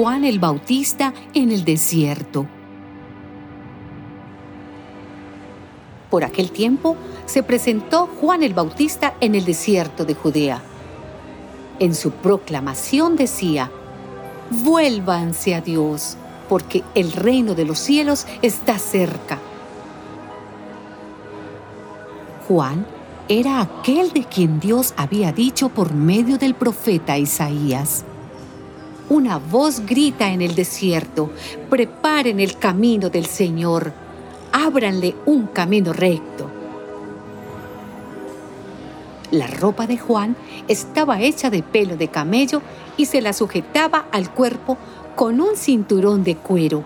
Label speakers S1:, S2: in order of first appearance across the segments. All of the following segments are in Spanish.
S1: Juan el Bautista en el desierto. Por aquel tiempo se presentó Juan el Bautista en el desierto de Judea. En su proclamación decía, Vuélvanse a Dios, porque el reino de los cielos está cerca. Juan era aquel de quien Dios había dicho por medio del profeta Isaías. Una voz grita en el desierto, preparen el camino del Señor, ábranle un camino recto. La ropa de Juan estaba hecha de pelo de camello y se la sujetaba al cuerpo con un cinturón de cuero.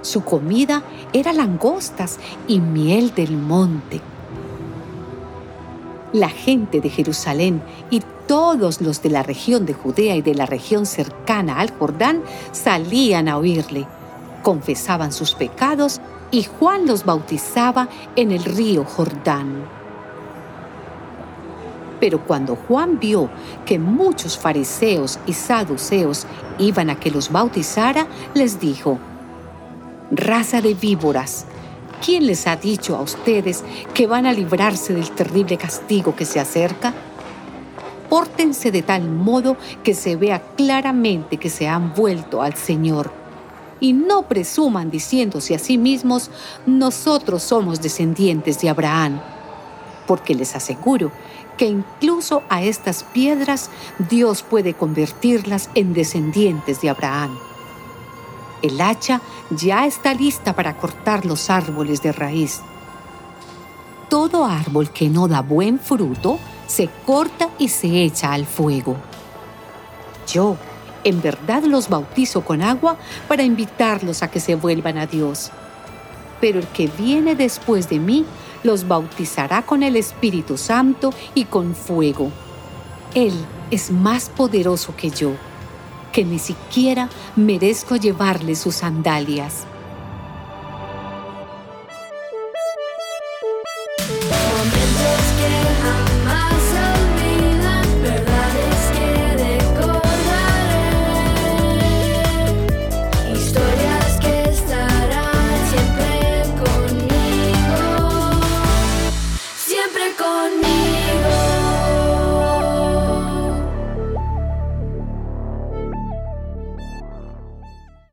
S1: Su comida era langostas y miel del monte. La gente de Jerusalén y todos los de la región de Judea y de la región cercana al Jordán salían a oírle, confesaban sus pecados y Juan los bautizaba en el río Jordán. Pero cuando Juan vio que muchos fariseos y saduceos iban a que los bautizara, les dijo, Raza de víboras, ¿quién les ha dicho a ustedes que van a librarse del terrible castigo que se acerca? Pórtense de tal modo que se vea claramente que se han vuelto al Señor. Y no presuman diciéndose a sí mismos, nosotros somos descendientes de Abraham. Porque les aseguro que incluso a estas piedras Dios puede convertirlas en descendientes de Abraham. El hacha ya está lista para cortar los árboles de raíz. Todo árbol que no da buen fruto se corta y se echa al fuego. Yo, en verdad, los bautizo con agua para invitarlos a que se vuelvan a Dios. Pero el que viene después de mí los bautizará con el Espíritu Santo y con fuego. Él es más poderoso que yo que ni siquiera merezco llevarle sus sandalias.